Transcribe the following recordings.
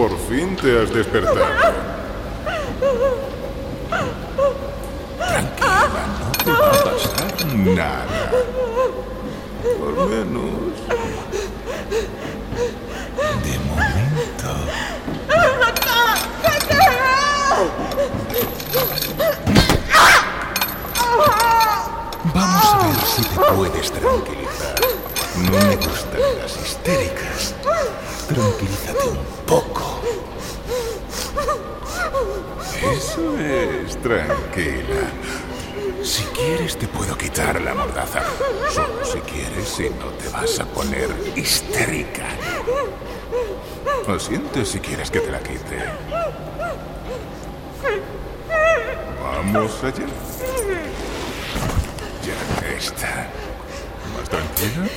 Por fin te has despertado. Tranquila, no te va a pasar nada. Por menos. De momento. Vamos a ver si te puedes tranquilizar. No me gustan las histéricas. Tranquilízate un poco. Eso es, tranquila. Si quieres te puedo quitar la mordaza. Solo si quieres y no te vas a poner histérica. Lo sientes si quieres que te la quite. Vamos allá. Ya está. ¿Más tranquila?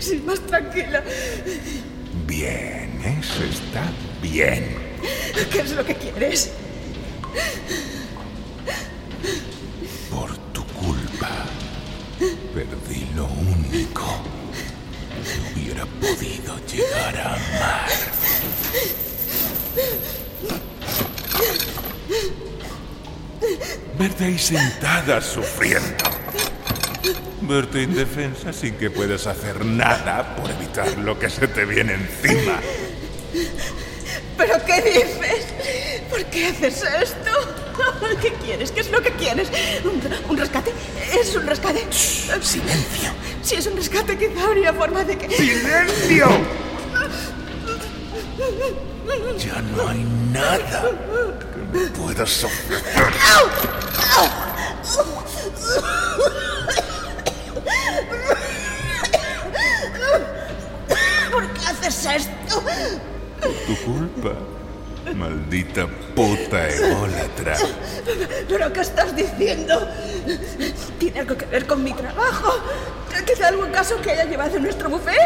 Sí, más tranquila. Bien, eso está bien. ¿Qué es lo que quieres? Por tu culpa, perdí lo único que hubiera podido llegar a amar. Verte ahí sentada sufriendo. Verte indefensa sin que puedas hacer nada por evitar lo que se te viene encima. ¿Pero qué dices? ¿Por qué haces esto? ¿Qué quieres? ¿Qué es lo que quieres? ¿Un, un rescate? ¿Es un rescate? Silencio. Si es un rescate, quizá habría forma de que... ¡Silencio! Ya no hay nada que me puedas ofrecer. Tu culpa. Maldita puta ególatra. ¿Pero qué estás diciendo? ¿Tiene algo que ver con mi trabajo? ¿Quizá algún caso que haya llevado en nuestro buffet?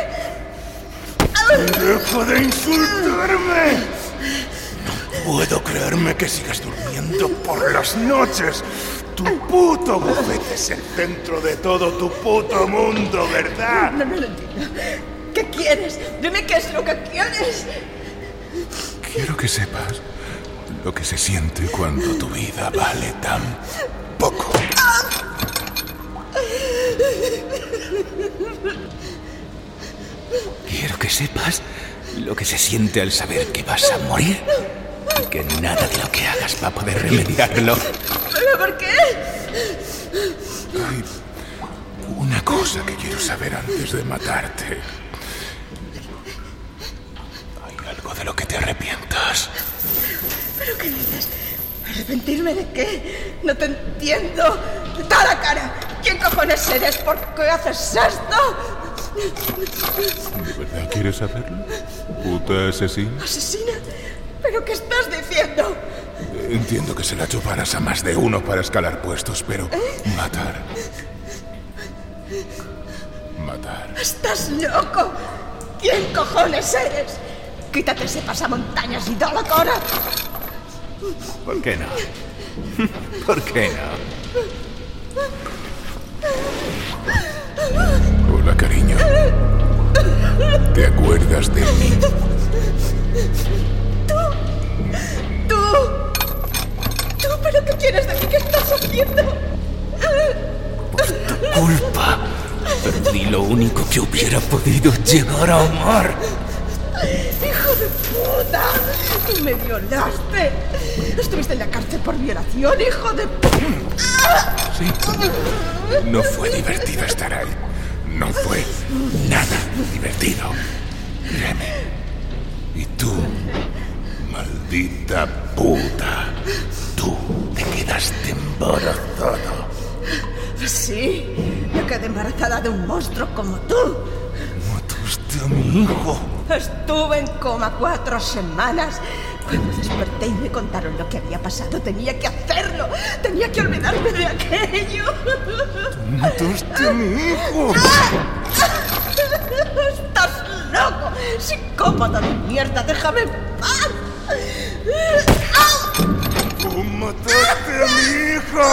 ¡Deja de insultarme! No puedo creerme que sigas durmiendo por las noches. Tu puto bufete es el centro de todo tu puto mundo, ¿verdad? No, no lo entiendo. ¿Qué quieres? Dime qué es lo que quieres. Quiero que sepas lo que se siente cuando tu vida vale tan poco. Quiero que sepas lo que se siente al saber que vas a morir y que nada de lo que hagas va a poder remediarlo. ¿Pero por qué? Hay una cosa que quiero saber antes de matarte. ¿Hay algo de lo que te arrepientas? ¿Pero qué dices? ¿Arrepentirme de qué? No te entiendo. ¡Da la cara! ¿Quién cojones eres? ¿Por qué haces esto? ¿De verdad quieres saberlo? ¿Puta asesina? ¿Asesina? ¿Pero qué estás diciendo? Entiendo que se la chuparás a más de uno para escalar puestos, pero matar. Matar. ¡Estás loco! ¿Quién cojones eres? Quítate ese pasamontañas y da la cara. ¿Por qué no? ¿Por qué no? Hola, cariño. ¿Te acuerdas de mí? ¡Tú! ¿Tú? ¿Pero qué quieres de mí? ¿Qué estás haciendo? Culpa. Perdí lo único que hubiera podido llegar a amar. ¡Hijo de puta! ¡Me violaste! Estuviste en la cárcel por violación, hijo de... Sí. No fue divertido estar ahí. No fue nada divertido. Y tú, maldita puta, tú te quedaste embarazada. Sí, me quedé embarazada de un monstruo como tú. Mataste a mi hijo. Estuve en coma cuatro semanas. Cuando desperté y me contaron lo que había pasado, tenía que hacerlo. Tenía que olvidarme de aquello. Mataste a mi hijo. ¡Estás loco! ¡Psicópata de mierda! ¡Déjame en paz! Tú mataste a mi hijo.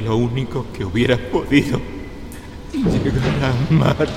Lo único que hubiera podido llegar a amar.